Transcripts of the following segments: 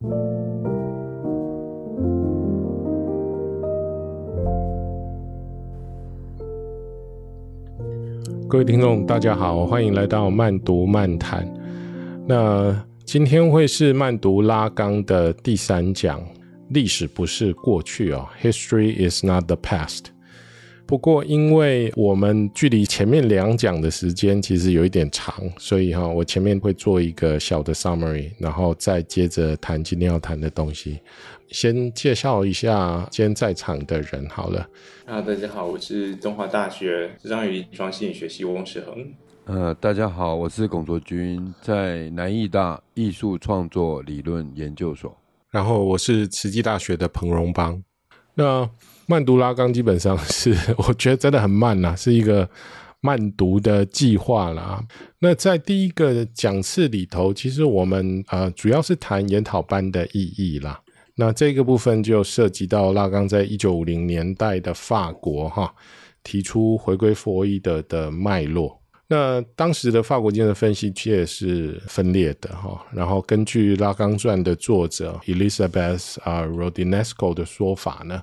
各位听众，大家好，欢迎来到慢读漫谈。那今天会是慢读拉冈的第三讲，历史不是过去哦，History is not the past。不过，因为我们距离前面两讲的时间其实有一点长，所以哈，我前面会做一个小的 summary，然后再接着谈今天要谈的东西。先介绍一下今天在场的人好了。啊，大家好，我是中华大学智商与临床心理学系翁世恒。呃，大家好，我是龚卓君，在南艺大艺术创作理论研究所。然后我是慈济大学的彭荣邦。那慢读拉冈基本上是，我觉得真的很慢呐，是一个慢读的计划啦。那在第一个讲次里头，其实我们呃主要是谈研讨班的意义啦。那这个部分就涉及到拉冈在一九五零年代的法国哈，提出回归佛洛伊德的脉络。那当时的法国精神分析界是分裂的哈，然后根据拉冈传的作者 Elizabeth 啊 Rodinesco 的说法呢。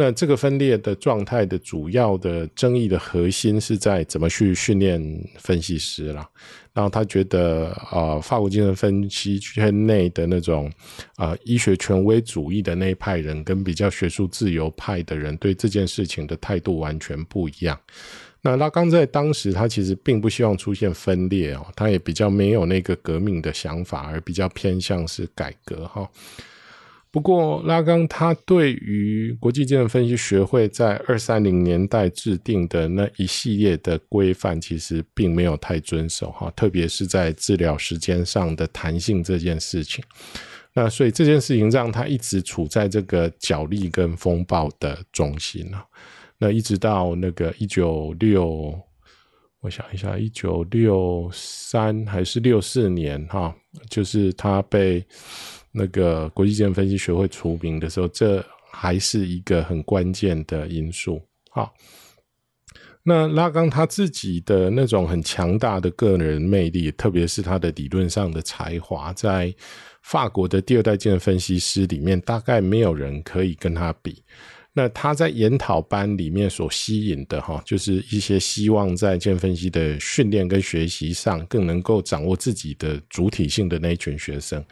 那这个分裂的状态的主要的争议的核心是在怎么去训练分析师啦。然后他觉得啊、法国精神分析圈内的那种啊、呃、医学权威主义的那一派人，跟比较学术自由派的人对这件事情的态度完全不一样。那拉冈在当时他其实并不希望出现分裂哦，他也比较没有那个革命的想法，而比较偏向是改革哈。不过，拉冈他对于国际精神分析学会在二三零年代制定的那一系列的规范，其实并没有太遵守哈，特别是在治疗时间上的弹性这件事情。那所以这件事情让他一直处在这个角力跟风暴的中心啊。那一直到那个一九六，我想一下，一九六三还是六四年哈，就是他被。那个国际金融分析学会出名的时候，这还是一个很关键的因素。好，那拉冈他自己的那种很强大的个人魅力，特别是他的理论上的才华，在法国的第二代精神分析师里面，大概没有人可以跟他比。那他在研讨班里面所吸引的哈，就是一些希望在建分析的训练跟学习上更能够掌握自己的主体性的那一群学生。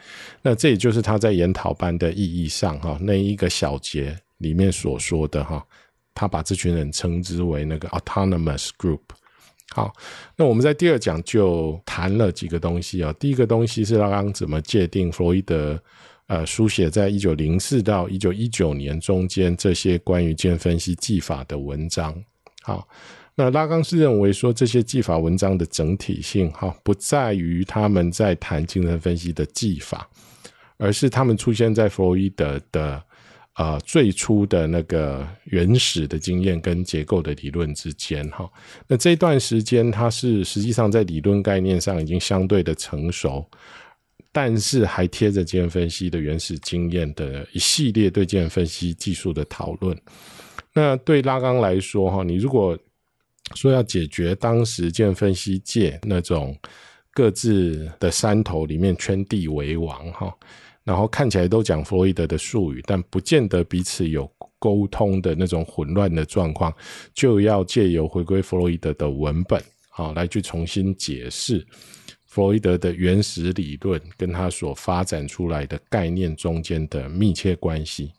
那这也就是他在研讨班的意义上哈，那一个小节里面所说的哈，他把这群人称之为那个 autonomous group。好，那我们在第二讲就谈了几个东西啊。第一个东西是刚刚怎么界定弗洛伊德。呃，书写在一九零四到一九一九年中间这些关于精神分析技法的文章，好，那拉冈是认为说这些技法文章的整体性，哈，不在于他们在谈精神分析的技法，而是他们出现在弗洛伊德的呃最初的那个原始的经验跟结构的理论之间，哈，那这段时间它是实际上在理论概念上已经相对的成熟。但是还贴着经验分析的原始经验的一系列对精神分析技术的讨论。那对拉冈来说，哈，你如果说要解决当时精神分析界那种各自的山头里面圈地为王，哈，然后看起来都讲弗洛伊德的术语，但不见得彼此有沟通的那种混乱的状况，就要借由回归弗洛伊德的文本，好，来去重新解释。弗洛伊德的原始理论跟他所发展出来的概念中间的密切关系，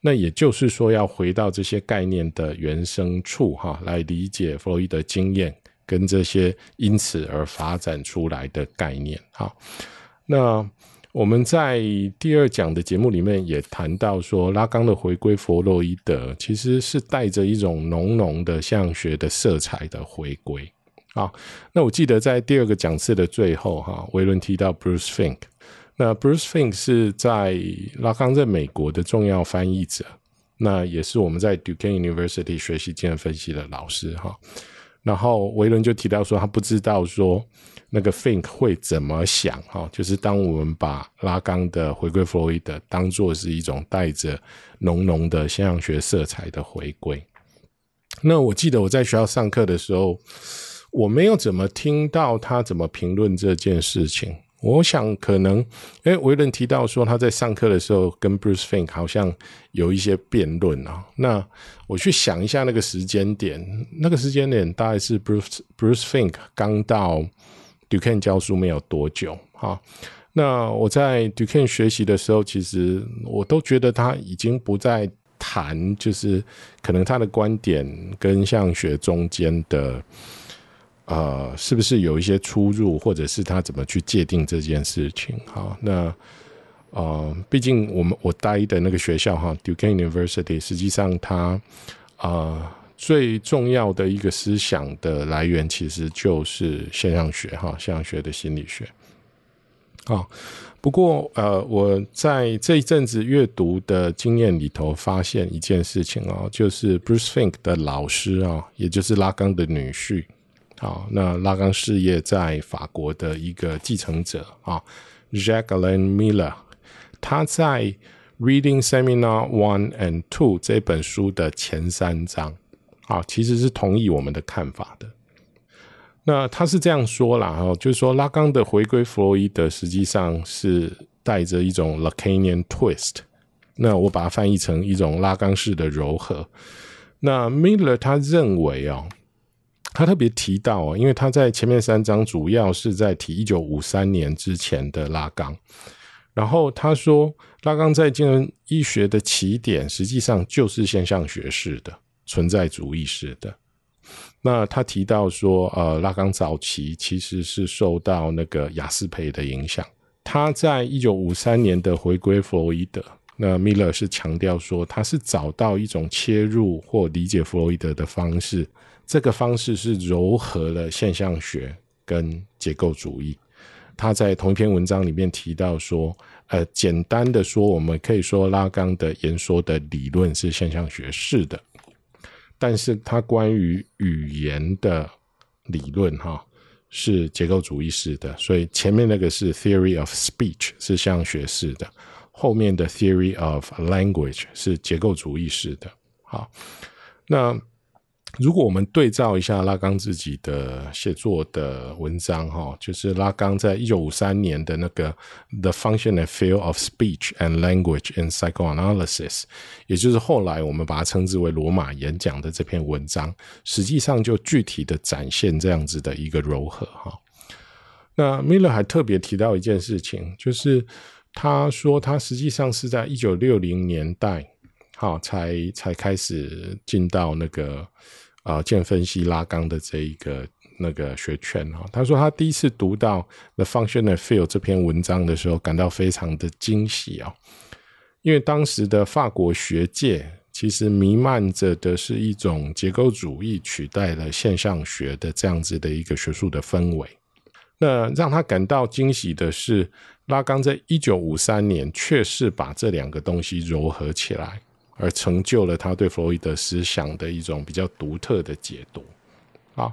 那也就是说，要回到这些概念的原生处，哈，来理解弗洛伊德经验跟这些因此而发展出来的概念。哈，那我们在第二讲的节目里面也谈到说，拉冈的回归弗洛伊德其实是带着一种浓浓的象学的色彩的回归。好，那我记得在第二个讲次的最后，哈，维伦提到 Bruce Fink。那 Bruce Fink 是在拉康在美国的重要翻译者，那也是我们在 Duquesne University 学习精神分析的老师，哈。然后维伦就提到说，他不知道说那个 Fink 会怎么想，哈，就是当我们把拉康的回归弗洛伊德当作是一种带着浓浓的现象学色彩的回归。那我记得我在学校上课的时候。我没有怎么听到他怎么评论这件事情，我想可能，哎，维伦提到说他在上课的时候跟 Bruce Fink 好像有一些辩论啊。那我去想一下那个时间点，那个时间点大概是 Bruce Bruce Fink 刚到 Duquesne 教书没有多久哈。那我在 Duquesne 学习的时候，其实我都觉得他已经不再谈，就是可能他的观点跟相学中间的。呃，是不是有一些出入，或者是他怎么去界定这件事情？好，那呃，毕竟我们我待的那个学校哈，Duquesne University，实际上它呃最重要的一个思想的来源，其实就是现象学哈，现象学的心理学。啊，不过呃，我在这一阵子阅读的经验里头，发现一件事情哦，就是 Bruce Fink 的老师啊，也就是拉冈的女婿。啊，那拉冈事业在法国的一个继承者啊，Jacqueline Miller，他在《Reading Seminar One and Two》这本书的前三章啊，其实是同意我们的看法的。那他是这样说啦，哈，就是说拉冈的回归弗洛伊德实际上是带着一种 Lacanian twist，那我把它翻译成一种拉冈式的柔和。那 Miller 他认为哦。他特别提到，因为他在前面三章主要是在提一九五三年之前的拉冈，然后他说拉冈在精神医学的起点实际上就是现象学式的存在主义式的。那他提到说，呃，拉冈早期其实是受到那个雅斯培的影响。他在一九五三年的回归弗洛伊德，那米勒是强调说他是找到一种切入或理解弗洛伊德的方式。这个方式是糅合了现象学跟结构主义。他在同一篇文章里面提到说，呃，简单的说，我们可以说拉冈的言说的理论是现象学式的，但是他关于语言的理论哈是结构主义式的。所以前面那个是 theory of speech 是现象学式的，后面的 theory of language 是结构主义式的。好，那。如果我们对照一下拉冈自己的写作的文章，哈，就是拉冈在一九五三年的那个《The Function and Field of Speech and Language in Psychoanalysis》，也就是后来我们把它称之为罗马演讲的这篇文章，实际上就具体的展现这样子的一个柔和，哈。那 Miller 还特别提到一件事情，就是他说他实际上是在一九六零年代，好，才才开始进到那个。啊，见分析拉冈的这一个那个学圈哈，他说他第一次读到《The Function and Field》这篇文章的时候，感到非常的惊喜啊，因为当时的法国学界其实弥漫着的是一种结构主义取代了现象学的这样子的一个学术的氛围。那让他感到惊喜的是，拉冈在一九五三年确实把这两个东西糅合起来。而成就了他对弗洛伊德思想的一种比较独特的解读。好，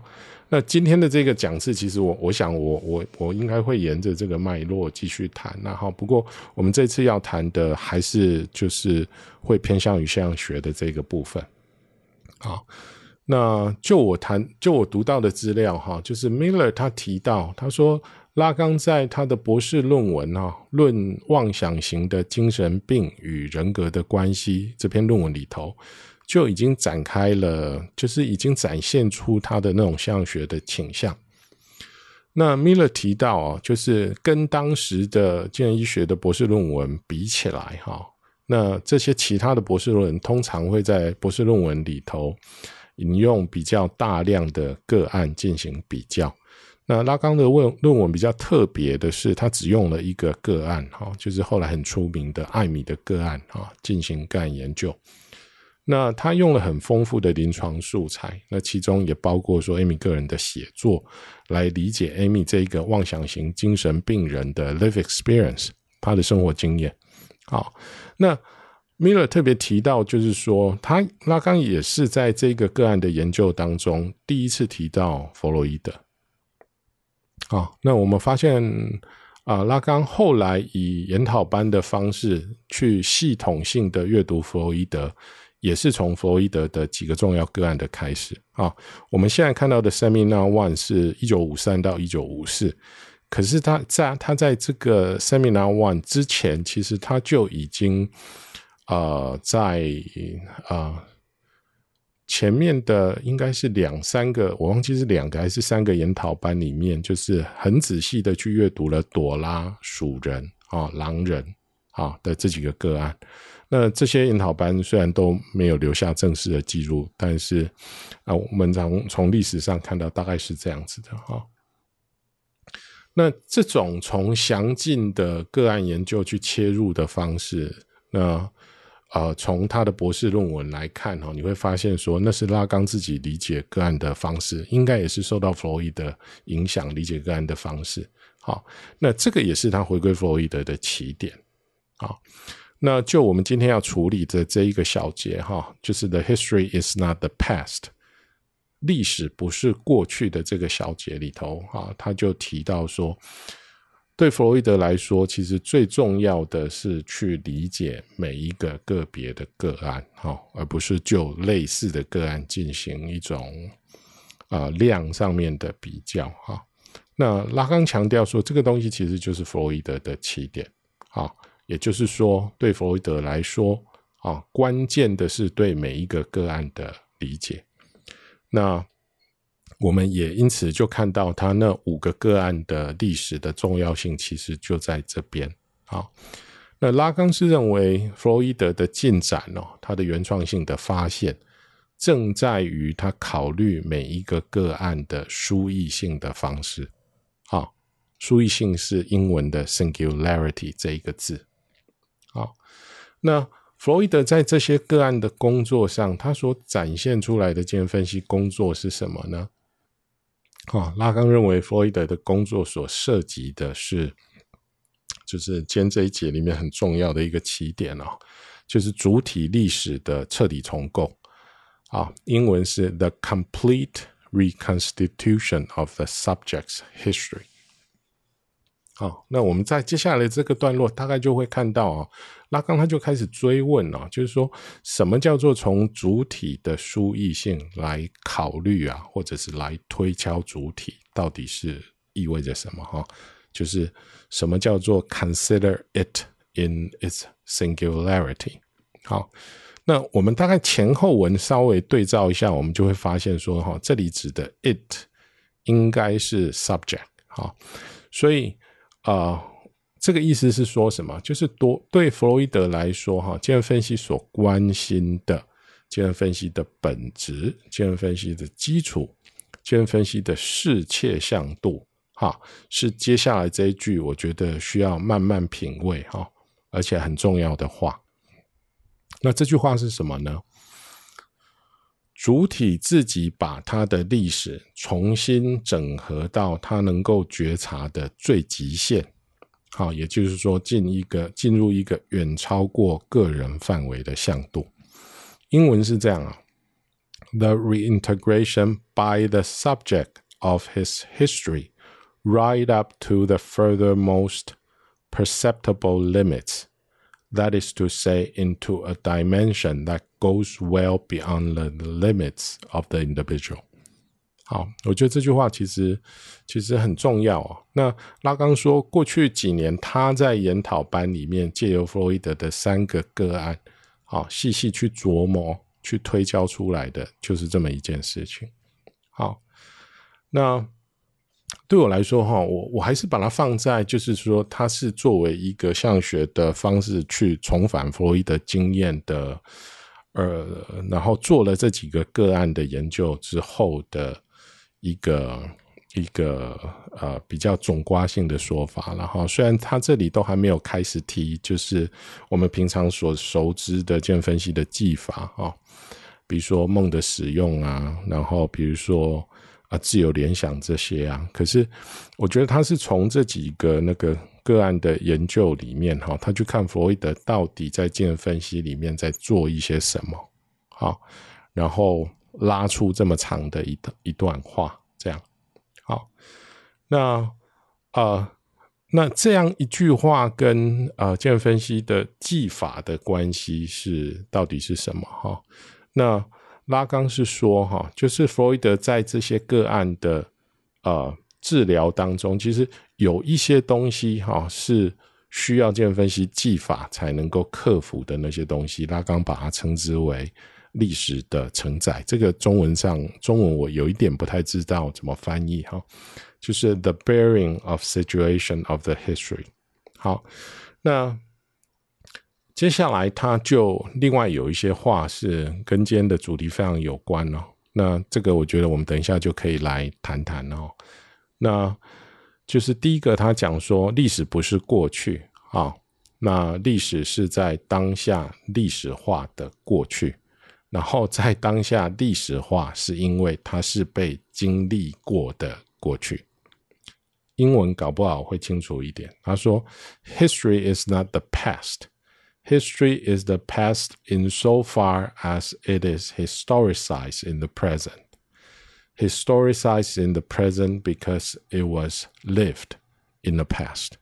那今天的这个讲次，其实我我想我我我应该会沿着这个脉络继续谈。然后，不过我们这次要谈的还是就是会偏向于现象学的这个部分。好，那就我谈就我读到的资料哈，就是 Miller 他提到他说。拉冈在他的博士论文啊，《论妄想型的精神病与人格的关系》这篇论文里头，就已经展开了，就是已经展现出他的那种现象学的倾向。那 Miller 提到啊，就是跟当时的精神医学的博士论文比起来，哈，那这些其他的博士论文通常会在博士论文里头引用比较大量的个案进行比较。那拉冈的论论文比较特别的是，他只用了一个个案，哈，就是后来很出名的艾米的个案，哈，进行个案研究。那他用了很丰富的临床素材，那其中也包括说艾米个人的写作，来理解艾米这一个妄想型精神病人的 life experience，他的生活经验。好，那 Miller 特别提到，就是说他拉冈也是在这个个案的研究当中第一次提到弗洛伊德。好，那我们发现啊、呃，拉冈后来以研讨班的方式去系统性的阅读弗洛伊德，也是从弗洛伊德的几个重要个案的开始啊。我们现在看到的 Seminar One 是一九五三到一九五四，可是他在他在这个 Seminar One 之前，其实他就已经呃在呃前面的应该是两三个，我忘记是两个还是三个研讨班里面，就是很仔细的去阅读了朵拉、鼠人啊、哦、狼人啊的这几个个案。那这些研讨班虽然都没有留下正式的记录，但是啊，我们从从历史上看到，大概是这样子的哈。哦那这种从详尽的个案研究去切入的方式，那呃，从他的博士论文来看哈，你会发现说那是拉冈自己理解个案的方式，应该也是受到弗洛伊德影响理解个案的方式。好，那这个也是他回归弗洛伊德的起点。好，那就我们今天要处理的这一个小节哈，就是 The history is not the past。历史不是过去的这个小节里头啊，他就提到说，对弗洛伊德来说，其实最重要的是去理解每一个个别的个案，哈，而不是就类似的个案进行一种啊、量上面的比较，哈。那拉康强调说，这个东西其实就是弗洛伊德的起点，啊，也就是说，对弗洛伊德来说，啊，关键的是对每一个个案的理解。那我们也因此就看到他那五个个案的历史的重要性，其实就在这边。好，那拉冈是认为弗洛伊德的进展哦，他的原创性的发现，正在于他考虑每一个个案的书译性的方式。好，书译性是英文的 singularity 这一个字。好，那。弗洛伊德在这些个案的工作上，他所展现出来的精神分析工作是什么呢？啊，拉冈认为弗洛伊德的工作所涉及的是，就是今天这一节里面很重要的一个起点哦，就是主体历史的彻底重构。啊，英文是 The Complete Reconstitution of the Subject's History。好，那我们在接下来这个段落，大概就会看到啊。拉冈他就开始追问啊，就是说什么叫做从主体的书译性来考虑啊，或者是来推敲主体到底是意味着什么哈？就是什么叫做 consider it in its singularity？好，那我们大概前后文稍微对照一下，我们就会发现说哈，这里指的 it 应该是 subject 好，所以啊。这个意思是说什么？就是多对弗洛伊德来说，哈，精神分析所关心的精神分析的本质、精神分析的基础、精神分析的适切向度，哈，是接下来这一句，我觉得需要慢慢品味，哈，而且很重要的话。那这句话是什么呢？主体自己把他的历史重新整合到他能够觉察的最极限。好，也就是说，进一个进入一个远超过个人范围的向度。英文是这样啊：The reintegration by the subject of his history, right up to the furthermost perceptible limits. That is to say, into a dimension that goes well beyond the limits of the individual. 好，我觉得这句话其实其实很重要哦。那拉刚说，过去几年他在研讨班里面借由弗洛伊德的三个个案，好细细去琢磨、去推敲出来的，就是这么一件事情。好，那对我来说哈，我我还是把它放在，就是说，它是作为一个像学的方式去重返弗洛伊德经验的，呃，然后做了这几个个案的研究之后的。一个一个呃比较总括性的说法，然后虽然他这里都还没有开始提，就是我们平常所熟知的精神分析的技法啊，比如说梦的使用啊，然后比如说啊自由联想这些啊，可是我觉得他是从这几个那个个案的研究里面哈，他去看弗洛伊德到底在精神分析里面在做一些什么，好，然后。拉出这么长的一段一段话，这样好。那呃，那这样一句话跟呃精神分析的技法的关系是到底是什么？哈，那拉冈是说哈，就是弗洛伊德在这些个案的呃治疗当中，其实有一些东西哈是需要精神分析技法才能够克服的那些东西，拉冈把它称之为历史的承载。这个中文上中文我有一点不太知道怎么翻译哈，就是 the bearing of situation of the history。好，那接下来他就另外有一些话是跟今天的主题非常有关哦。那这个我觉得我们等一下就可以来谈谈哦。那就是第一个，他讲说历史不是过去啊，那历史是在当下历史化的过去，然后在当下历史化是因为它是被经历过的过去。英文搞不好会清楚一点。他说：“History is not the past. History is the past insofar as it is historicized in the present.” Historicized in the present because it was lived in the past。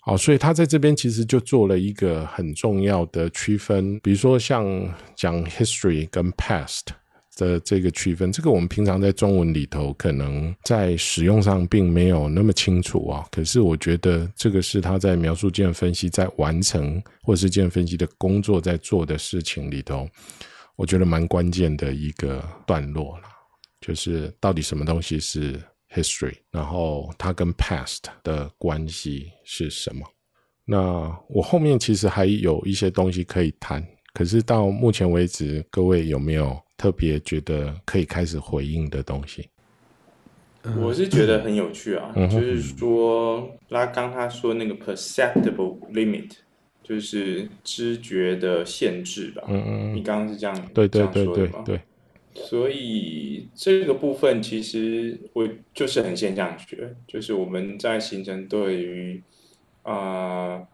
好，所以他在这边其实就做了一个很重要的区分，比如说像讲 history 跟 past 的这个区分，这个我们平常在中文里头可能在使用上并没有那么清楚啊。可是我觉得这个是他在描述精神分析在完成或者是精神分析的工作在做的事情里头，我觉得蛮关键的一个段落了。就是到底什么东西是 history，然后它跟 past 的关系是什么？那我后面其实还有一些东西可以谈，可是到目前为止，各位有没有特别觉得可以开始回应的东西？我是觉得很有趣啊，嗯、就是说拉刚他说那个 perceptible limit，就是知觉的限制吧？嗯嗯，你刚刚是这样对对对对对。所以这个部分其实我就是很现象学，就是我们在形成对于啊、呃、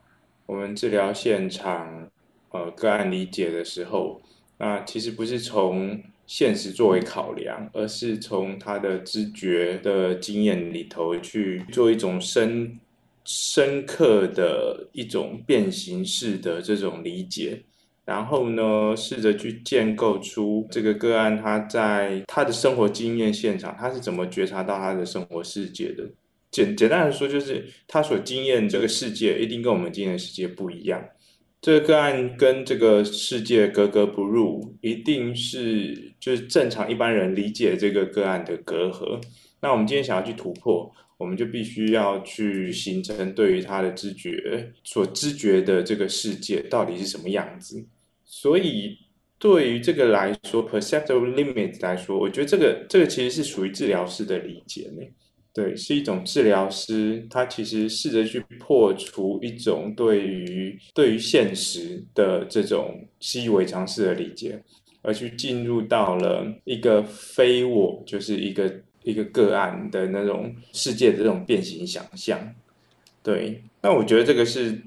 我们治疗现场呃个案理解的时候，那其实不是从现实作为考量，而是从他的知觉的经验里头去做一种深深刻的一种变形式的这种理解。然后呢，试着去建构出这个个案，他在他的生活经验现场，他是怎么觉察到他的生活世界的？简简单的说，就是他所经验这个世界一定跟我们经验的世界不一样。这个个案跟这个世界格格不入，一定是就是正常一般人理解这个个案的隔阂。那我们今天想要去突破，我们就必须要去形成对于他的知觉所知觉的这个世界到底是什么样子。所以，对于这个来说，perceptual limit 来说，我觉得这个这个其实是属于治疗师的理解呢。对，是一种治疗师，他其实试着去破除一种对于对于现实的这种习以为常式的理解，而去进入到了一个非我，就是一个一个个案的那种世界的这种变形想象。对，那我觉得这个是。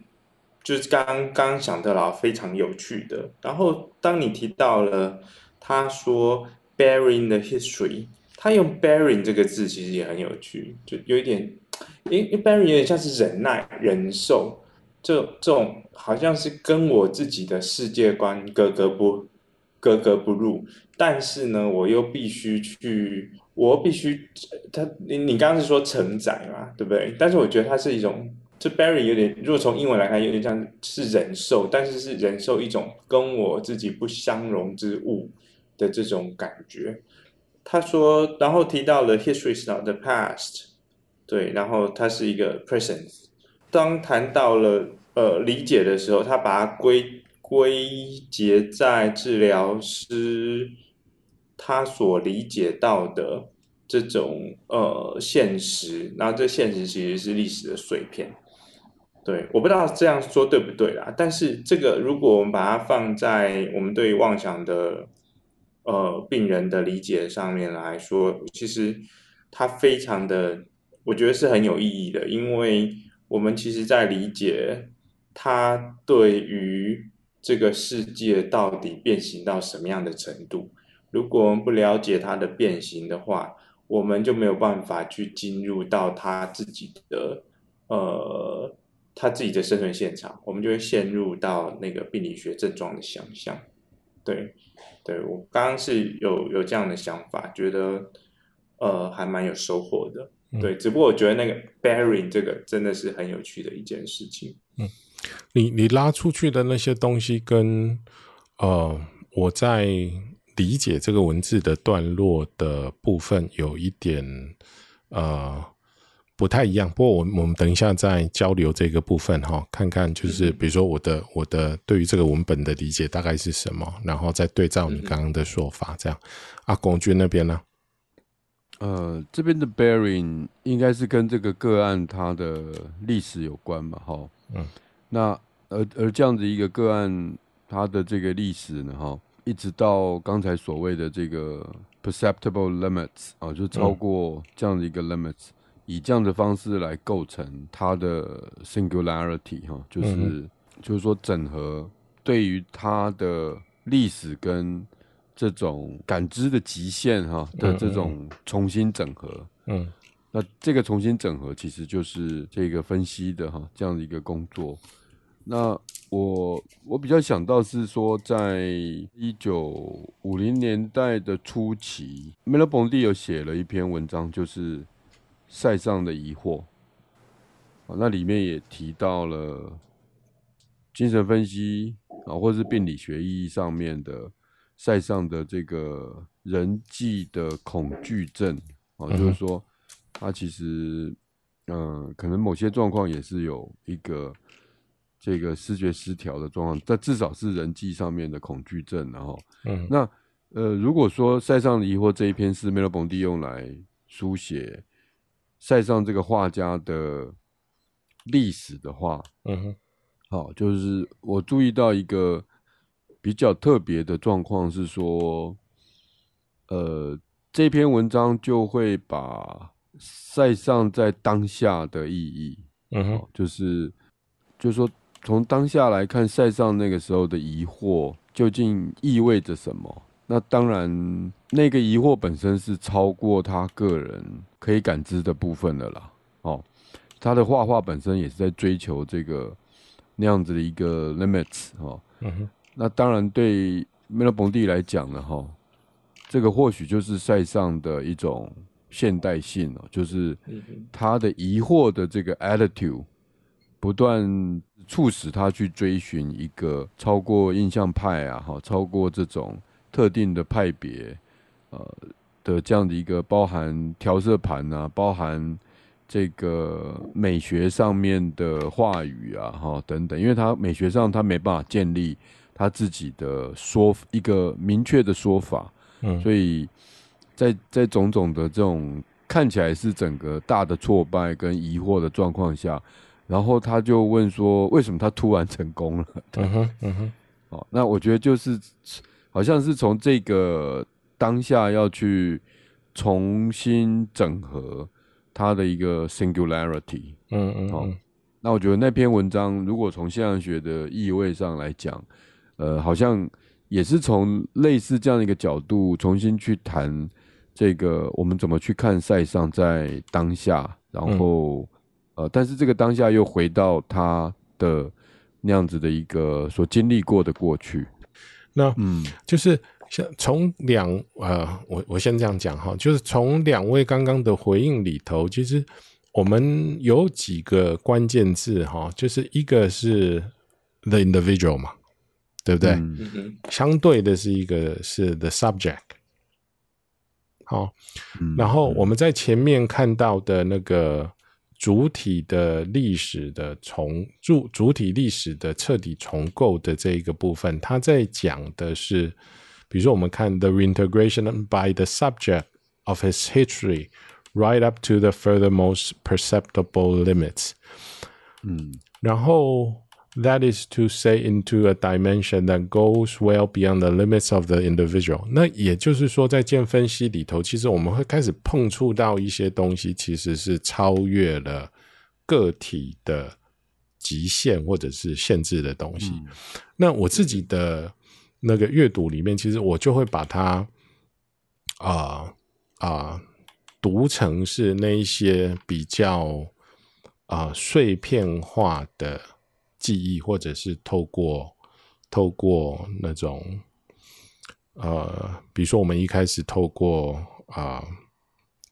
就是刚刚想到了非常有趣的，然后当你提到了他说 bearing the history，他用 bearing 这个字其实也很有趣，就有一点，因为 bearing 有点像是忍耐、忍受，这这种好像是跟我自己的世界观格格不格格不入，但是呢，我又必须去，我必须他你你刚刚是说承载嘛，对不对？但是我觉得它是一种。这 bearing 有点，如果从英文来看，有点像是忍受，但是是忍受一种跟我自己不相容之物的这种感觉。他说，然后提到了 history is not the past，对，然后它是一个 present。当谈到了呃理解的时候，他把它归归结在治疗师他所理解到的这种呃现实，然后这现实其实是历史的碎片。对，我不知道这样说对不对啦。但是这个，如果我们把它放在我们对妄想的呃病人的理解上面来说，其实它非常的，我觉得是很有意义的，因为我们其实在理解他对于这个世界到底变形到什么样的程度。如果我们不了解它的变形的话，我们就没有办法去进入到他自己的呃。他自己的生存现场，我们就会陷入到那个病理学症状的想象。对，对，我刚刚是有有这样的想法，觉得呃还蛮有收获的。嗯、对，只不过我觉得那个 bearing 这个真的是很有趣的一件事情。嗯，你你拉出去的那些东西跟呃我在理解这个文字的段落的部分有一点呃。不太一样，不过我我们等一下再交流这个部分哈，看看就是比如说我的我的对于这个文本的理解大概是什么，然后再对照你刚刚的说法，这样。阿龚军那边呢？呃，这边的 bearing 应该是跟这个个案它的历史有关嘛，哈，嗯，那而而这样子一个个案，它的这个历史呢，哈，一直到刚才所谓的这个 perceptible limits 啊，就超过这样的一个 limits。嗯以这样的方式来构成它的 singularity 哈，就是、嗯、就是说整合对于它的历史跟这种感知的极限哈的这种重新整合，嗯，那这个重新整合其实就是这个分析的哈这样的一个工作。那我我比较想到是说，在一九五零年代的初期，Merleau-Ponty 有写了一篇文章，就是。塞尚的疑惑，那里面也提到了精神分析啊，或是病理学意义上面的塞尚的这个人际的恐惧症啊，就是说他其实嗯，可能某些状况也是有一个这个视觉失调的状况，但至少是人际上面的恐惧症。然后，嗯，那呃，如果说塞尚的疑惑这一篇是梅洛庞蒂用来书写。塞尚这个画家的历史的话，嗯哼，好，就是我注意到一个比较特别的状况是说，呃，这篇文章就会把塞尚在当下的意义，嗯哼，就是就是说从当下来看，塞尚那个时候的疑惑究竟意味着什么？那当然，那个疑惑本身是超过他个人。可以感知的部分的啦，哦，他的画画本身也是在追求这个那样子的一个 limits 哦，嗯哼，那当然对梅洛庞蒂来讲呢，哈，这个或许就是塞尚的一种现代性哦，就是他的疑惑的这个 attitude 不断促使他去追寻一个超过印象派啊，哈，超过这种特定的派别，呃。的这样的一个包含调色盘啊，包含这个美学上面的话语啊，哈等等，因为他美学上他没办法建立他自己的说一个明确的说法，嗯，所以在在种种的这种看起来是整个大的挫败跟疑惑的状况下，然后他就问说，为什么他突然成功了？嗯哼，嗯哼，哦，那我觉得就是好像是从这个。当下要去重新整合它的一个 singularity，嗯嗯，好，那我觉得那篇文章如果从现象学的意味上来讲，呃，好像也是从类似这样一个角度重新去谈这个我们怎么去看赛尚在当下，然后、嗯、呃，但是这个当下又回到他的那样子的一个所经历过的过去，那嗯，就是。像从两呃，我我先这样讲哈，就是从两位刚刚的回应里头，其实我们有几个关键字哈，就是一个是 the individual 嘛，对不对？嗯、相对的是一个是 the subject。好，嗯、然后我们在前面看到的那个主体的历史的重主主体历史的彻底重构的这一个部分，他在讲的是。比如说，我们看 the reintegration by the subject of his history right up to the furthermost perceptible limits。嗯，然后 that is to say into a dimension that goes well beyond the limits of the individual。那也就是说，在键分析里头，其实我们会开始碰触到一些东西，其实是超越了个体的极限或者是限制的东西。嗯、那我自己的。 那个阅读里面，其实我就会把它啊啊、呃呃、读成是那一些比较啊、碎片化的记忆，或者是透过透过那种呃，比如说我们一开始透过啊、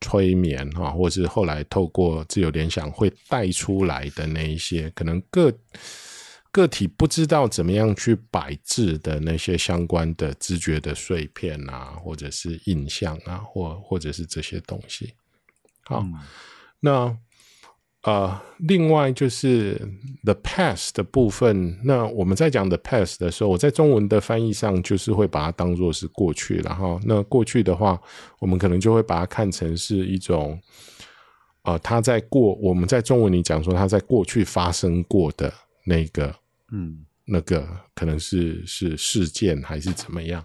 催眠哈，或是后来透过自由联想会带出来的那一些，可能个个体不知道怎么样去摆置的那些相关的知觉的碎片啊，或者是印象啊，或或者是这些东西。好，嗯、那。呃，另外就是 the past 的部分。那我们在讲 the past 的时候，我在中文的翻译上就是会把它当做是过去，然后那过去的话，我们可能就会把它看成是一种，呃，它在过，我们在中文里讲说它在过去发生过的那个，嗯，那个可能是是事件还是怎么样。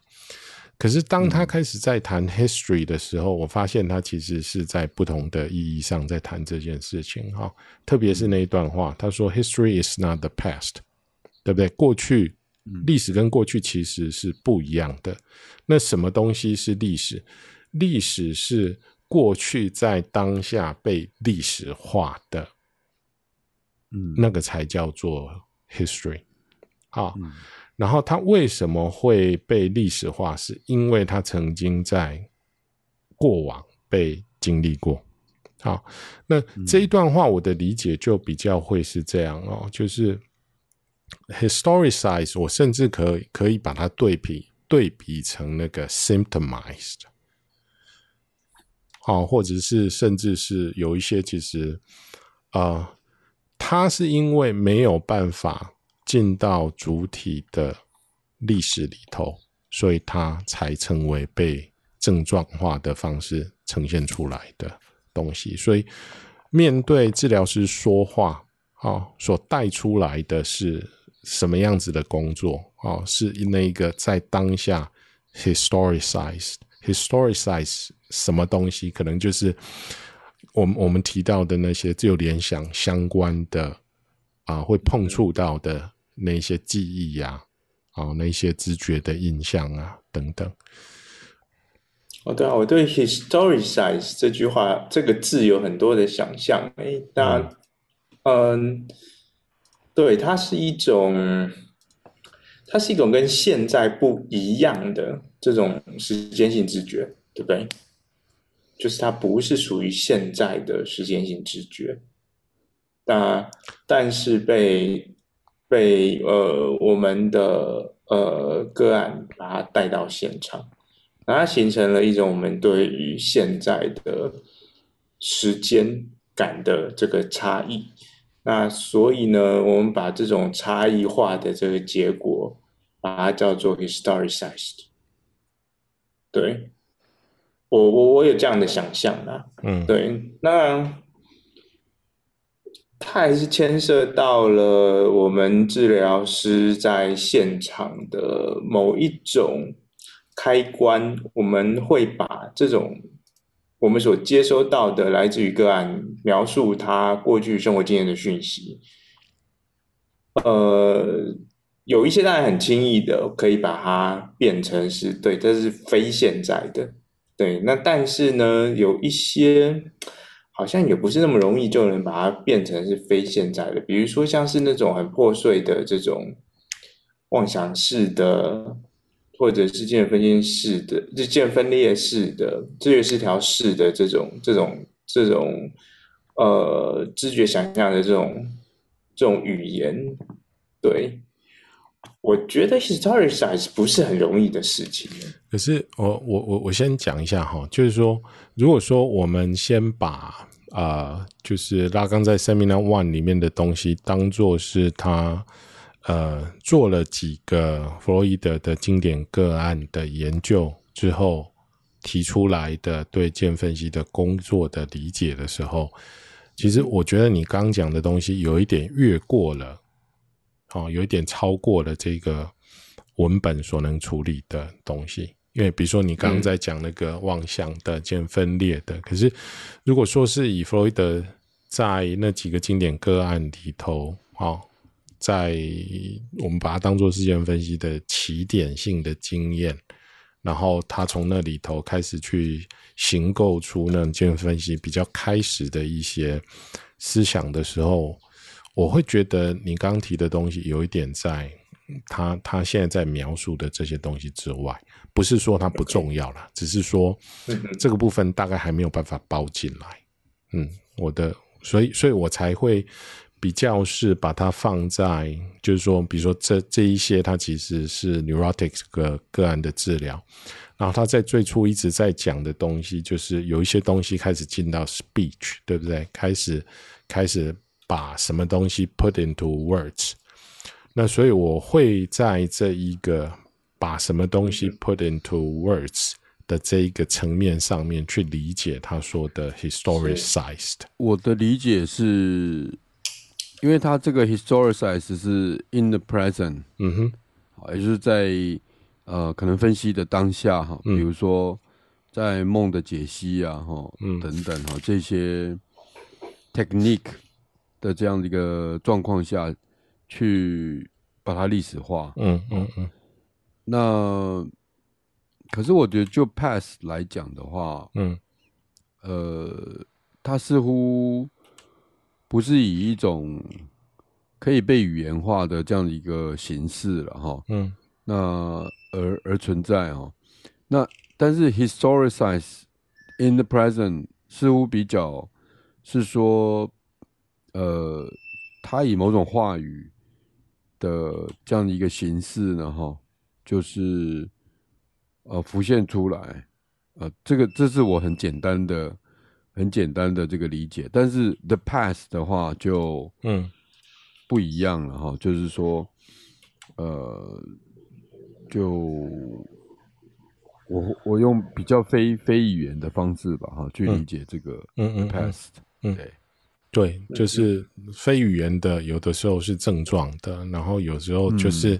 可是，当他开始在谈 history 的时候，嗯、我发现他其实是在不同的意义上在谈这件事情哈。特别是那一段话，他说 “History is not the past”，对不对？过去，历史跟过去其实是不一样的。那什么东西是历史？历史是过去在当下被历史化的，嗯，那个才叫做 history。好。嗯然后它为什么会被历史化？是因为它曾经在过往被经历过。好，那这一段话我的理解就比较会是这样哦，就是 historicize，我甚至可以可以把它对比对比成那个 symptomized，好，或者是甚至是有一些其实啊，呃，他是因为没有办法。进到主体的历史里头，所以它才成为被症状化的方式呈现出来的东西。所以，面对治疗师说话，啊，所带出来的是什么样子的工作？啊，是那个在当下 historicized historicize 什么东西？可能就是我们我们提到的那些自由联想相关的啊，会碰触到的。那些记忆呀、啊，啊，那些知觉的印象啊，等等。哦，对啊，我对 “historicize” 这句话这个字有很多的想象。哎，那，嗯，嗯，对，它是一种，它是一种跟现在不一样的这种时间性知觉，对不对？就是它不是属于现在的时间性知觉。那但是被被呃我们的呃个案把它带到现场，然后它形成了一种我们对于现在的时间感的这个差异。那所以呢，我们把这种差异化的这个结果，把它叫做 historicized。对，我我我有这样的想象啊，嗯，对，那。它还是牵涉到了我们治疗师在现场的某一种开关，我们会把这种我们所接收到的来自于个案描述他过去生活经验的讯息，呃，有一些当然很轻易的可以把它变成是对，这是非现在的，对，那但是呢，有一些。好像也不是那么容易就能把它变成是非现在的，比如说像是那种很破碎的这种妄想式的，或者是精神分裂式的、精神分裂式的、知觉失调式的这种、这种、这种呃知觉想象的这种这种语言，对，我觉得 historicize 不是很容易的事情。可是我我我我先讲一下哈，就是说，如果说我们先把啊、就是拉刚在 Seminar One 里面的东西当做是他呃做了几个弗洛伊德的经典个案的研究之后提出来的对建分析的工作的理解的时候，其实我觉得你刚讲的东西有一点越过了，哦，有一点超过了这个文本所能处理的东西。因为比如说你刚刚在讲那个妄想的、见分裂的，嗯、可是如果说是以弗洛伊德在那几个经典个案里头，哦，在我们把它当做是件分析的起点性的经验，然后他从那里头开始去形构出那种见分析比较开始的一些思想的时候，我会觉得你刚刚提的东西有一点在他他现在在描述的这些东西之外，不是说它不重要了.只是说这个部分大概还没有办法包进来。嗯，我的，所以所以我才会比较是把它放在，就是说，比如说这这一些，它其实是 neurotic 个个案的治疗，然后他在最初一直在讲的东西，就是有一些东西开始进到 speech，对不对？开始开始把什么东西 put into words。那所以我会在这一个把什么东西 put into words 的这一个层面上面去理解他说的 historicized。我的理解是，因为他这个 historicized 是 in the present，嗯哼，也就是在呃可能分析的当下哈，比如说在梦的解析啊哈，嗯等等哈这些 technique 的这样的一个状况下。去把它历史化，嗯嗯嗯。那可是我觉得就 Pass 来讲的话，嗯，呃，它似乎不是以一种可以被语言化的这样的一个形式了哈，嗯。那而而存在哦，那但是 historicize in the present 似乎比较是说，呃，他以某种话语。的这样的一个形式呢，哈，就是呃浮现出来，呃，这个这是我很简单的、很简单的这个理解。但是 the past 的话就嗯不一样了哈，嗯、就是说呃，就我我用比较非非语言的方式吧，哈，去理解这个嗯嗯 past 嗯。对。对，就是非语言的，有的时候是症状的，然后有时候就是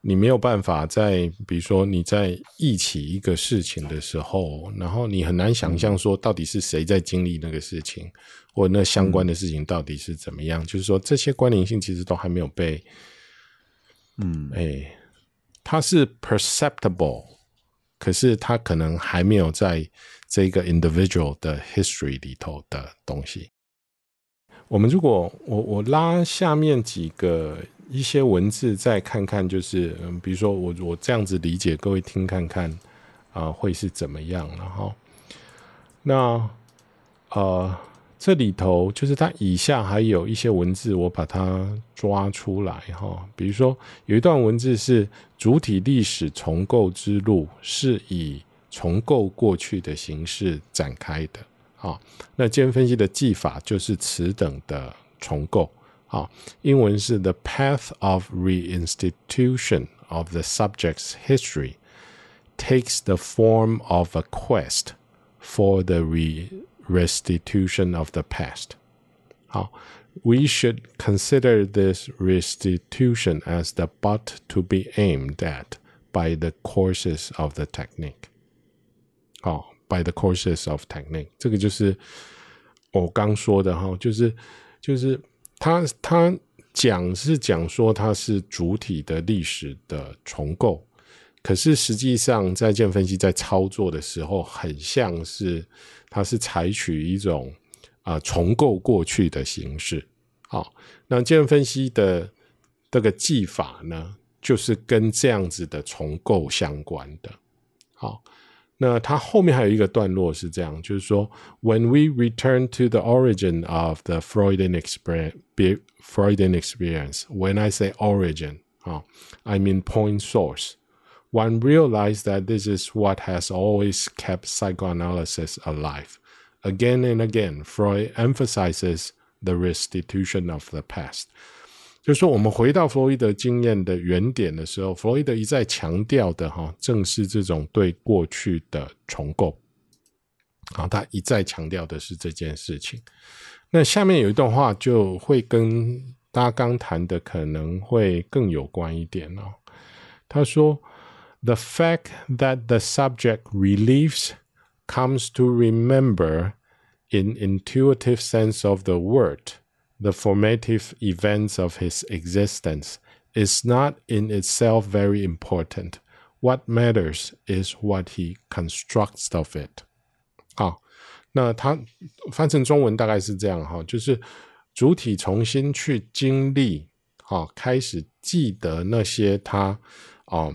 你没有办法在，比如说你在忆起一个事情的时候，然后你很难想象说到底是谁在经历那个事情，或那相关的事情到底是怎么样，就是说这些关联性其实都还没有被，嗯，哎，它是 perceptible，可是它可能还没有在这个 individual 的 history 里头的东西。我们如果我我拉下面几个一些文字再看看，就是嗯，比如说我我这样子理解，各位听看看啊、会是怎么样？然后那呃，这里头就是它以下还有一些文字，我把它抓出来哈。比如说有一段文字是主体历史重构之路是以重构过去的形式展开的。好，那今天分析的技法就是此等的重构。好，英文是 The path of reinstitution of the subject's history takes the form of a quest for the restitution of the past。好，We should consider this restitution as the butt to be aimed at by the courses of the technique。好。 By the courses of technique，这个就是我刚说的哈，就是就是他他讲是讲说他是主体的历史的重构，可是实际上在建分析在操作的时候，很像是他是采取一种啊、重构过去的形式。好，那建分析的这个技法呢，就是跟这样子的重构相关的。好。那它后面还有一个段落是这样，就是说，When we return to the origin of the Freudian experience, Freudian experience, when I say origin, 啊，I mean point source. One realized that this is what has always kept psychoanalysis alive. Again and again, Freud emphasizes the restitution of the past. 就是说，我们回到弗洛伊德经验的原点的时候，弗洛伊德一再强调的哈，正是这种对过去的重构。啊，他一再强调的是这件事情。那下面有一段话就会跟大家刚谈的可能会更有关一点哦。他说：“The fact that the subject relieves comes to remember in intuitive sense of the word。” The formative events of his existence is not in itself very important. What matters is what he constructs of it. 好，那他翻成中文大概是这样哈，就是主体重新去经历，好，开始 记得那些他哦，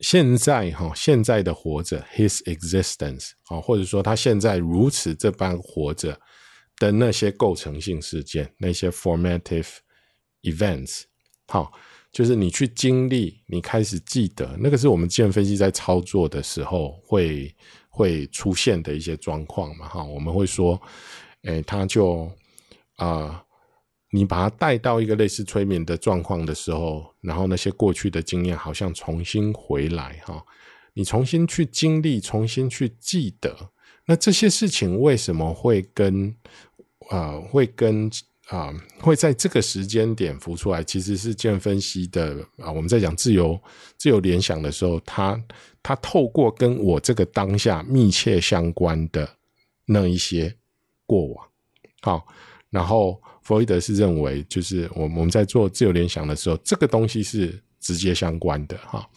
现在哈、哦，现在的活着，his existence 啊、哦，或者说他现在如此这般活着 的那些构成性事件，那些 formative events，好、就是你去经历，你开始记得，那个是我们精神分析在操作的时候会会出现的一些状况嘛，哈、我们会说，哎，他就啊。你把它带到一个类似催眠的状况的时候，然后那些过去的经验好像重新回来哈，你重新去经历，重新去记得，那这些事情为什么会跟啊、会跟啊、会在这个时间点浮出来？其实是建分析的啊，我们在讲自由自由联想的时候，他他透过跟我这个当下密切相关的那一些过往，好，然后。弗洛伊德是认为，就是我我们在做自由联想的时候，这个东西是直接相关的哈。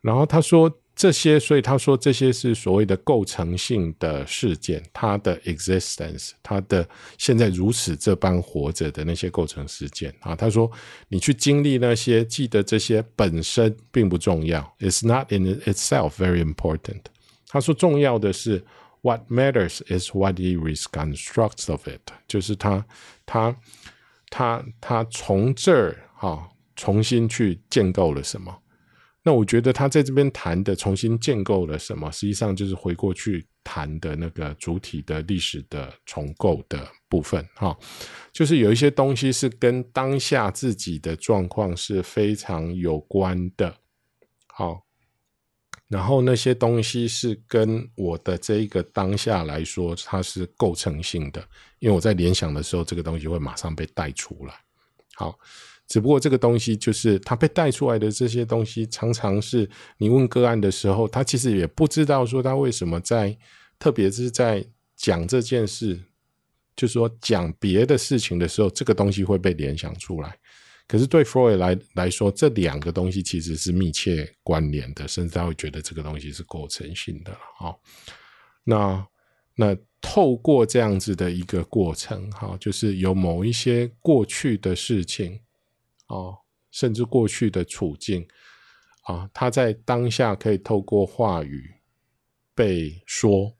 然后他说这些，所以他说这些是所谓的构成性的事件，它的 existence，它的现在如此这般活着的那些构成事件啊。他说你去经历那些，记得这些本身并不重要，it's not in itself very important。他说重要的是。What matters is what he reconstructs of it，就是他他他他从这儿哈、重新去建构了什么？那我觉得他在这边谈的重新建构了什么，实际上就是回过去谈的那个主体的历史的重构的部分哈、就是有一些东西是跟当下自己的状况是非常有关的，好、然后那些东西是跟我的这一个当下来说，它是构成性的，因为我在联想的时候，这个东西会马上被带出来。好，只不过这个东西就是它被带出来的这些东西，常常是你问个案的时候，他其实也不知道说他为什么在，特别是在讲这件事，就是说讲别的事情的时候，这个东西会被联想出来。可是对弗洛伊德来来说，这两个东西其实是密切关联的，甚至他会觉得这个东西是构成性的。好，那那透过这样子的一个过程，哈，就是有某一些过去的事情，哦，甚至过去的处境，啊，他在当下可以透过话语被说，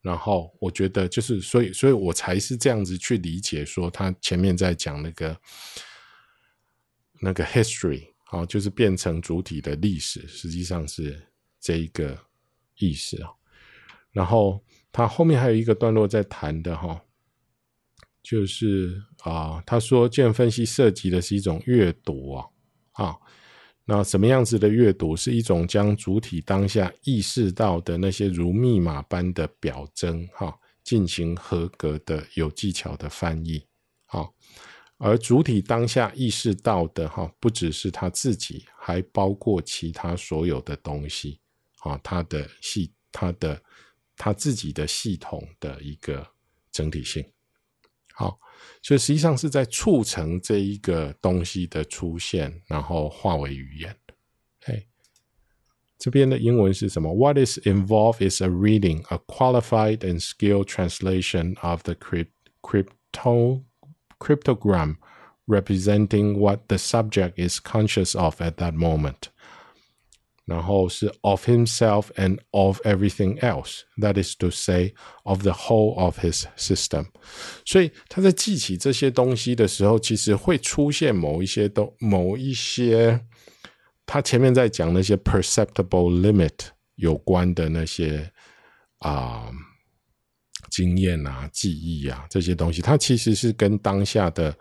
然后我觉得就是，所以，所以我才是这样子去理解，说他前面在讲那个。那个 history 好，就是变成主体的历史，实际上是这一个意思啊。然后他后面还有一个段落在谈的哈，就是啊，他说精神分析涉及的是一种阅读啊，啊，那什么样子的阅读？是一种将主体当下意识到的那些如密码般的表征哈，进行合格的有技巧的翻译，好。而主体当下意识到的哈，不只是他自己，还包括其他所有的东西，啊，他的系，他的他自己的系统的一个整体性。好，所以实际上是在促成这一个东西的出现，然后化为语言。嘿，这边的英文是什么？What is involved is a reading, a qualified and skilled translation of the crypt crypto. Cryptogram representing what the subject is conscious of at that moment， 然后是 of himself and of everything else. That is to say, of the whole of his system。所以他在记起这些东西的时候，其实会出现某一些都某一些，他前面在讲那些 perceptible limit 有关的那些啊。经验啊、记忆啊这些东西，它其实是跟当下的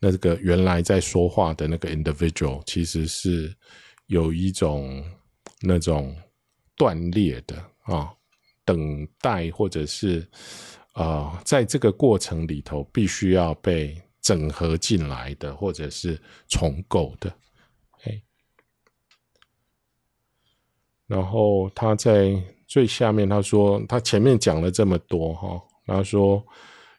那个原来在说话的那个 individual，其实是有一种那种断裂的啊，等待或者是啊、在这个过程里头必须要被整合进来的，或者是重构的。哎，然后他在。最下面他说，他前面讲了这么多哈，他说，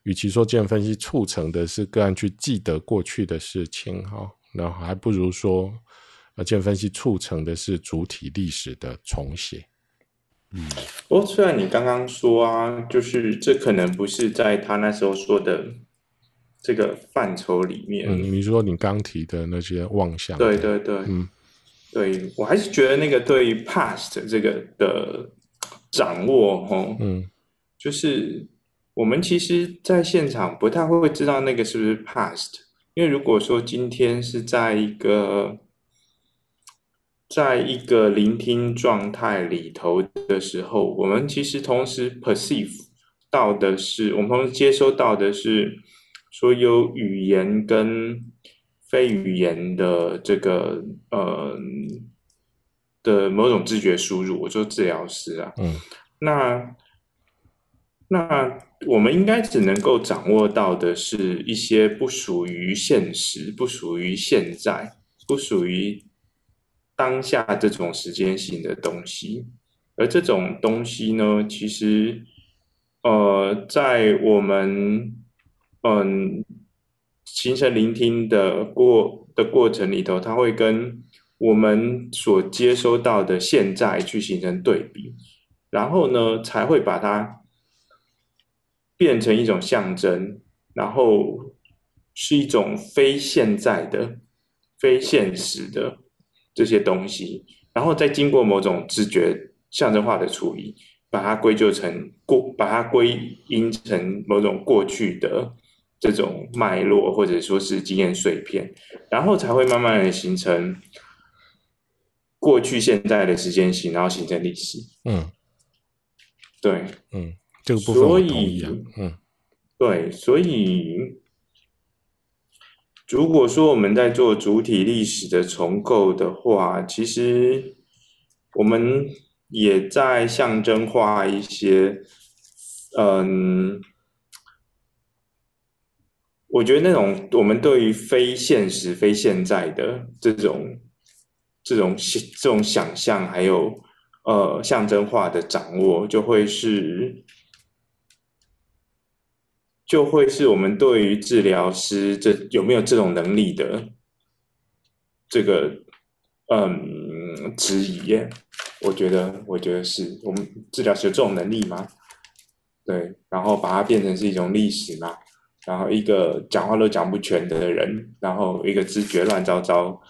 与其说精神分析促成的是个案去记得过去的事情哈，那还不如说，呃，精神分析促成的是主体历史的重写。嗯，不过虽然你刚刚说啊，就是这可能不是在他那时候说的这个范畴里面。嗯，你说你刚提的那些妄想，对对对，嗯，对我还是觉得那个对于 past 这个的掌握，哦，嗯，就是我们其实在现场不太会知道那个是不是 past，因为如果说今天是在一个在一个聆听状态里头的时候，我们其实同时 perceive 到的是，我们同时接收到的是所有语言跟非语言的这个呃的某种知觉输入。我说治疗师啊，嗯，那那我们应该只能够掌握到的是一些不属于现实、不属于现在、不属于当下这种时间性的东西，而这种东西呢，其实。呃，在我们嗯形成聆听的过的过程里头，它会跟我们所接收到的现在去形成对比，然后呢，才会把它变成一种象征，然后是一种非现在的、非现实的这些东西，然后再经过某种知觉象征化的处理。把它归咎成过，把它归因成某种过去的这种脉络，或者说是经验碎片，然后才会慢慢的形成过去、现在的时间性，然后形成历史。嗯，对，嗯，这个部分。所以，嗯，对，所以如果说我们在做主体历史的重构的话，其实我们。也在象征化一些，嗯，我觉得那种我们对于非现实、非现在的这种、这种、这种想象，还有呃象征化的掌握，就会是，就会是我们对于治疗师这有没有这种能力的这个嗯质疑。我觉得，我觉得是我们治疗师有这种能力吗？对，然后把它变成是一种历史嘛，然后一个讲话都讲不全的人，然后一个知觉乱糟糟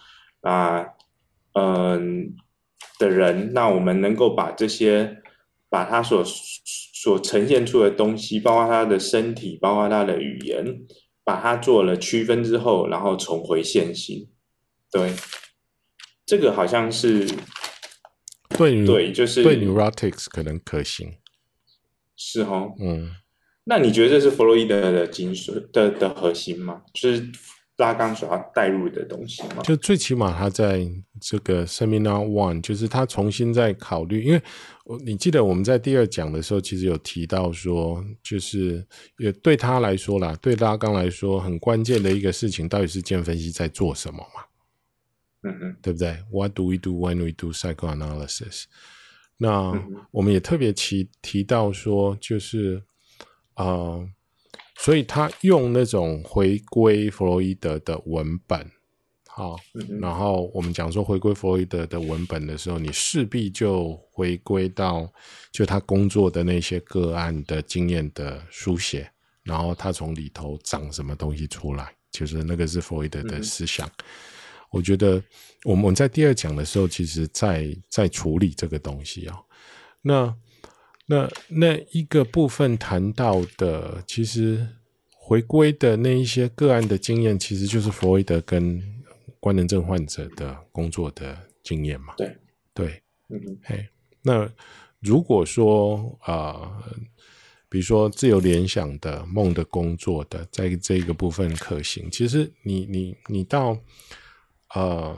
啊，嗯的人，那我们能够把这些，把他所所呈现出的东西，包括他的身体，包括他的语言，把它做了区分之后，然后重回现行，对，这个好像是。对对，就是对 neurotics 可能可行，是哦，嗯，那你觉得这是弗洛伊德的精髓的的核心吗？就是拉冈所要带入的东西吗？就最起码他在这个 Seminar One，就是他重新在考虑，因为你记得我们在第二讲的时候，其实有提到说，就是也对他来说啦，对拉冈来说很关键的一个事情，到底是建分析在做什么嘛？嗯嗯，对不对？What do we do when we do psychoanalysis？那我们也特别提提到说，就是啊、呃，所以他用那种回归弗洛伊德的文本，好，然后我们讲说回归弗洛伊德的文本的时候，你势必就回归到就他工作的那些个案的经验的书写，然后他从里头长什么东西出来，就是那个是弗洛伊德的思想。我觉得我们在第二讲的时候，其实在在处理这个东西啊、哦。那那那一个部分谈到的，其实回归的那一些个案的经验，其实就是弗洛伊德跟官能症患者的工作的经验嘛。对对，嗯嗯。嘿，那如果说啊、呃，比如说自由联想的梦的工作的，在这个部分可行，其实你你你到。呃，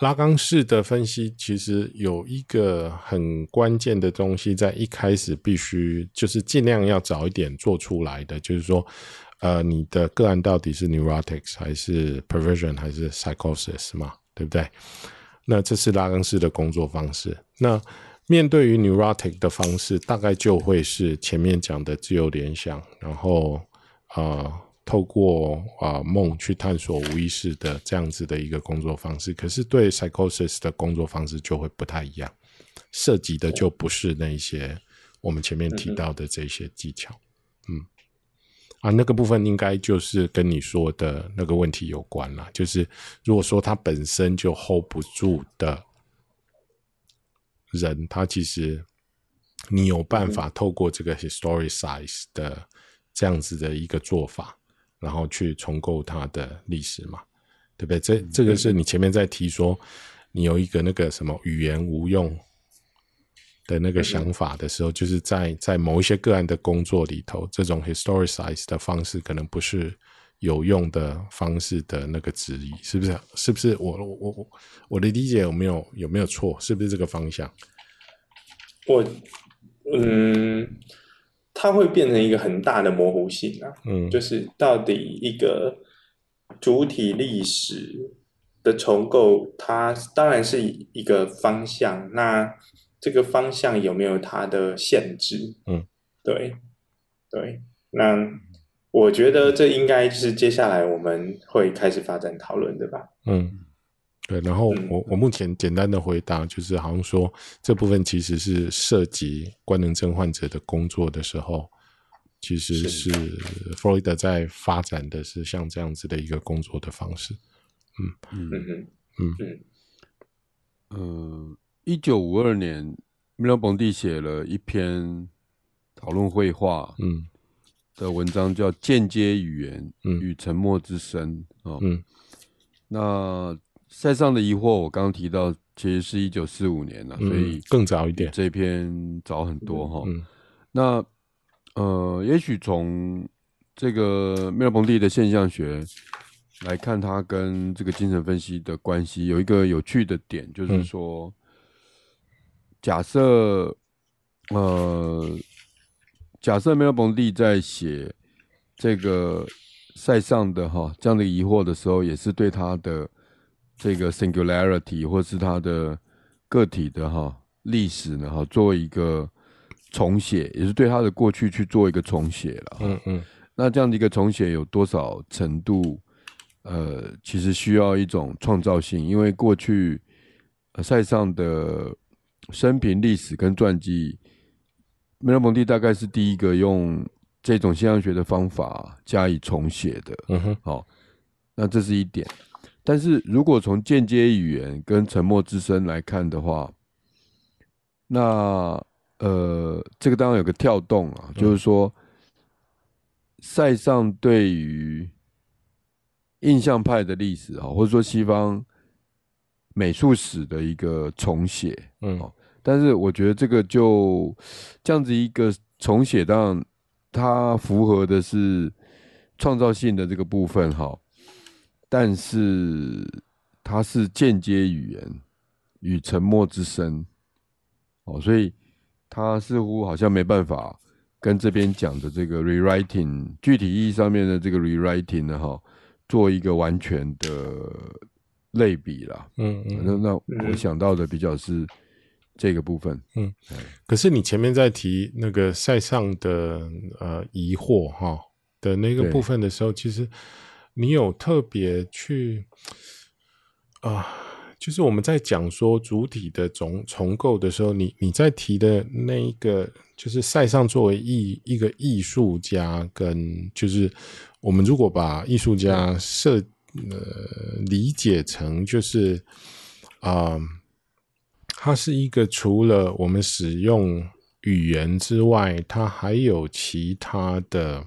拉冈式的分析其实有一个很关键的东西，在一开始必须就是尽量要早一点做出来的，就是说，呃，你的个案到底是 neurotics 还是 perversion 还是 psychosis 嘛，对不对？那这是拉冈式的工作方式。那面对于 neurotic 的方式，大概就会是前面讲的自由联想，然后啊。透过啊梦去探索无意识的这样子的一个工作方式，可是对 psychosis 的工作方式就会不太一样，涉及的就不是那一些我们前面提到的这些技巧。嗯，啊，那个部分应该就是跟你说的那个问题有关了。就是如果说他本身就 hold 不住的人，他其实你有办法透过这个 historicize 的这样子的一个做法，然后去重构它的历史嘛，对不对？这这个是你前面在提说，你有一个那个什么语言无用。的那个想法的时候，就是在在某一些个案的工作里头，这种 historicize 的方式可能不是有用的方式的那个质疑，是不是？是不是我？我我我我的理解有没有有没有错？是不是这个方向？我嗯，它会变成一个很大的模糊性啊。嗯，就是到底一个主体历史的重构，它当然是一个方向。那这个方向有没有它的限制？嗯，对，对。那我觉得这应该是接下来我们会开始发展讨论的吧？嗯，对。然后我、嗯、我目前简单的回答就是，好像说这部分其实是涉及官能症患者的工作的时候，其实是弗洛伊德在发展的是像这样子的一个工作的方式。嗯嗯嗯嗯嗯。一九五二年，米勒蒙蒂写了一篇讨论绘画嗯的文章，叫《间接语言与沉默之声》哦。嗯，那塞尚的疑惑，我刚刚提到，其实是一九四五年了，所以更早一点。这篇早很多哈。那呃，也许从这个梅尔庞蒂的现象学来看，他跟这个精神分析的关系有一个有趣的点，就是说。假设，呃，假设梅洛庞蒂在写这个塞尚的哈这样的疑惑的时候，也是对他的这个 singularity 或是他的个体的哈历史呢哈做一个重写，也是对他的过去去做一个重写了。嗯嗯。那这样的一个重写有多少程度？呃，其实需要一种创造性，因为过去塞尚的。生平历史跟传记，梅洛蒙蒂大概是第一个用这种现象学的方法加以重写的。嗯哼，好，那这是一点。但是如果从间接语言跟沉默之声来看的话，那呃，这个当然有个跳动啊，就是说，塞尚对于印象派的历史啊，或者说西方。美术史的一个重写，嗯，但是我觉得这个就这样子一个重写，当然它符合的是创造性的这个部分，哈，但是它是间接语言与沉默之声，哦，所以他似乎好像没办法跟这边讲的这个 rewriting 具体意义上面的这个 rewriting 呢，哈，做一个完全的。类比啦，嗯嗯，那那我想到的比较是这个部分，嗯，可是你前面在提那个塞尚的呃疑惑哈的那个部分的时候，其实你有特别去啊、就是我们在讲说主体的重重构的时候，你你在提的那一个，就是塞尚作为艺一个艺术家，跟就是我们如果把艺术家设。呃，理解成就是啊，它是一个除了我们使用语言之外，它还有其他的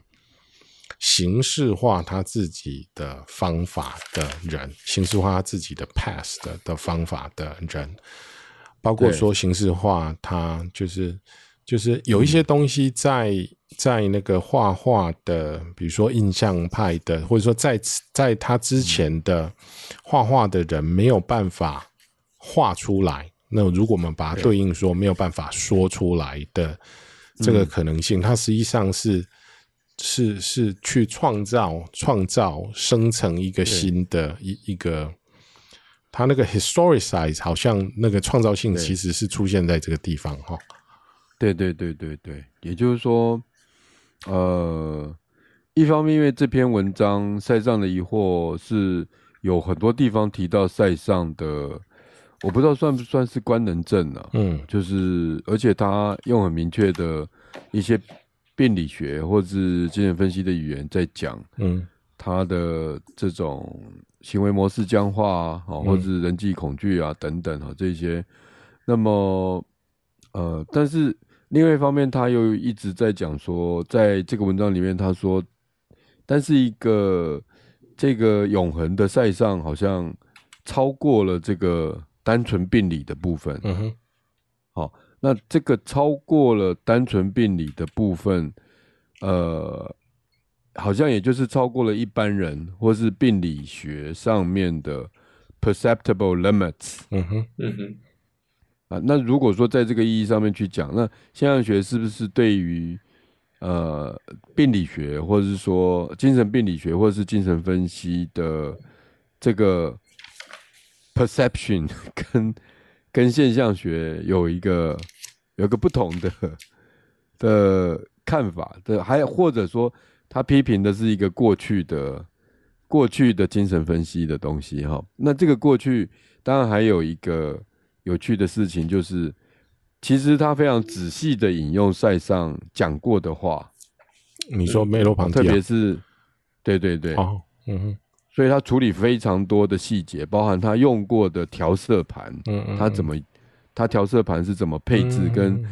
形式化他自己的方法的人，形式化他自己的 past 的方法的人，包括说形式化他就是就是有一些东西在。在那个画画的，比如说印象派的，或者说在在他之前的画画的人没有办法画出来。那如果我们把它对应说没有办法说出来的这个可能性，它实际上是是是去创造创造生成一个新的一一个，他那个 historicize 好像那个创造性其实是出现在这个地方哈。对对对对对，也就是说。呃，一方面，因为这篇文章塞尚的疑惑是有很多地方提到塞尚的，我不知道算不算是官能症啊？嗯，就是而且他用很明确的一些病理学或是精神分析的语言在讲，嗯，他的这种行为模式僵化啊，或者是人际恐惧啊等等啊这些，那么呃，但是另外一方面，他又一直在讲说，在这个文章里面，他说，但是一个这个永恒的赛上好像超过了这个单纯病理的部分，嗯哼，好。那这个超过了单纯病理的部分，呃，好像也就是超过了一般人或是病理学上面的 perceptible limits。嗯哼，嗯哼。啊，那如果说在这个意义上面去讲，那现象学是不是对于呃病理学，或者是说精神病理学，或者是精神分析的这个 perception 跟跟现象学有一个有一个不同的的看法的，还有或者说他批评的是一个过去的过去的精神分析的东西哈。那这个过去当然还有一个有趣的事情，就是其实他非常仔细的引用塞尚讲过的话。你说梅洛庞蒂亚，特别是对对对，哦，嗯哼。所以他处理非常多的细节，包含他用过的调色盘，嗯嗯，他怎么，他调色盘是怎么配置，跟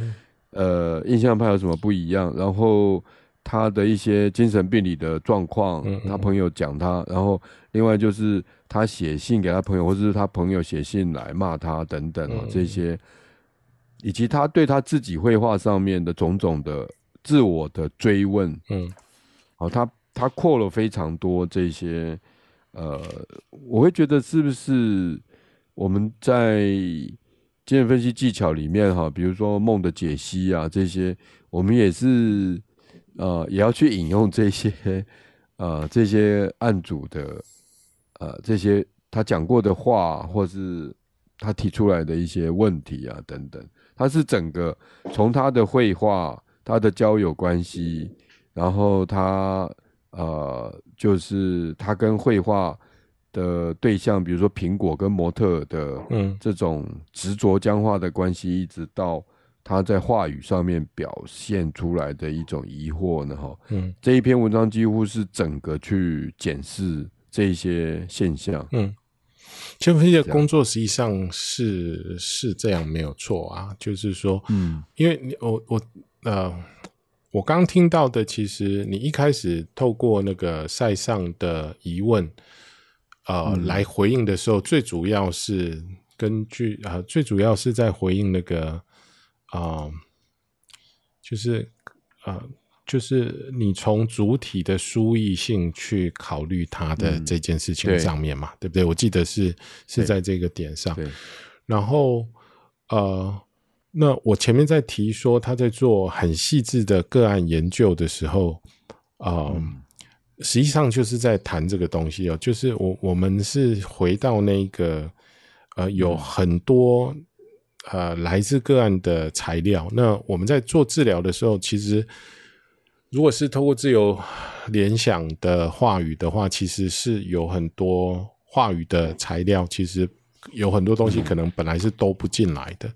呃印象派有什么不一样？然后他的一些精神病理的状况，他朋友讲他，然后另外就是他写信给他朋友，或者是他朋友写信来骂他等等啊，这些，以及他对他自己绘画上面的种种的自我的追问，嗯，好，他他扩了非常多这些。呃，我会觉得是不是我们在精神分析技巧里面哈，比如说梦的解析啊这些，我们也是呃也要去引用这些 呃这些案主的呃这些他讲过的话，或是他提出来的一些问题啊等等，他是整个从他的绘画、他的交友关系，然后他。呃，就是他跟绘画的对象，比如说苹果跟模特的，嗯，这种执着僵化的关系，一直到他在话语上面表现出来的一种疑惑呢，哈，嗯，这一篇文章几乎是整个去检视这些现象，嗯，精神分析的工作实际上是是这样没有错啊，就是说，嗯，因为你我我呃。我刚听到的，其实你一开始透过那个赛尚的疑问，呃，嗯、来回应的时候，最主要是根据啊、呃，最主要是在回应那个啊、呃，就是啊、呃，就是你从主体的书意性去考虑他的这件事情上面嘛，嗯、对，对不对？我记得是是在这个点上，然后呃。那我前面在提说他在做很细致的个案研究的时候，呃、嗯，实际上就是在谈这个东西哦，就是我我们是回到那个呃有很多呃来自个案的材料。那我们在做治疗的时候，其实如果是透过自由联想的话语的话，其实是有很多话语的材料，其实有很多东西可能本来是都不进来的。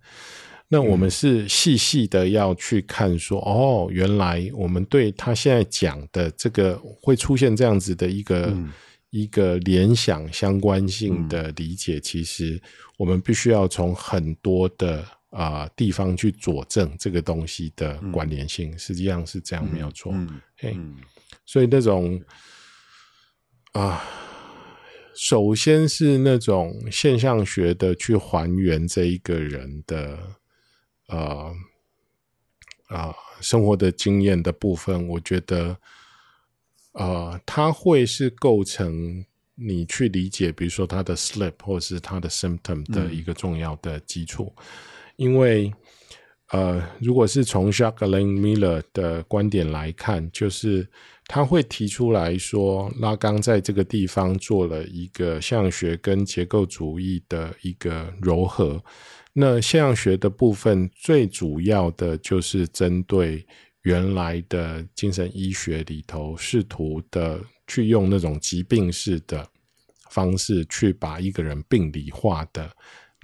那我们是细细的要去看说，嗯、哦，原来我们对他现在讲的这个会出现这样子的一个、嗯、一个联想相关性的理解，嗯、其实我们必须要从很多的啊、呃、地方去佐证这个东西的关联性。嗯、实际上是这样，没有错。嗯，所以那种啊、呃，首先是那种现象学的去还原这一个人的。呃，啊、呃，生活的经验的部分，我觉得，呃，它会是构成你去理解，比如说他的 sleep 或是他的 symptom 的一个重要的基础。嗯、因为，呃，如果是从 Jacques-Alain Miller 的观点来看，就是他会提出来说，拉冈在这个地方做了一个现象学跟结构主义的一个糅合。那现象学的部分，最主要的就是针对原来的精神医学里头，试图的去用那种疾病式的方式，去把一个人病理化的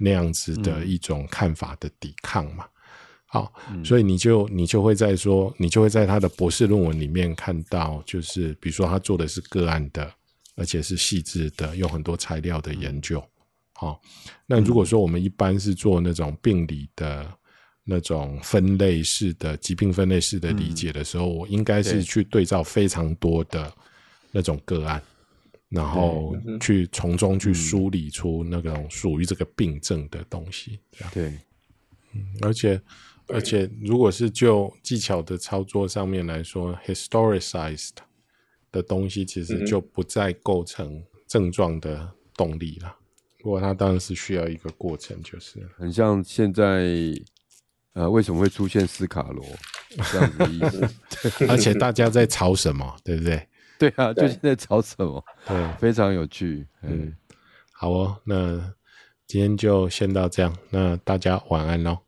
那样子的一种看法的抵抗嘛。好，嗯、所以你就你就会在说，你就会在他的博士论文里面看到，就是比如说他做的是个案的，而且是细致的，有很多材料的研究。好，那如果说我们一般是做那种病理的那种分类式的疾病分类式的理解的时候，嗯、我应该是去对照非常多的那种个案，然后去从中去梳理出那种属于这个病症的东西。对，嗯，而且。而且，如果是就技巧的操作上面来说，historicized 的东西其实就不再构成症状的动力了。不过，它当然是需要一个过程，就是很像现在，呃，为什么会出现斯卡罗 这样子的意思？而且大家在吵什么，对不对？对啊，就现在吵什么？对，非常有趣。嗯，好哦，那今天就先到这样，那大家晚安喽。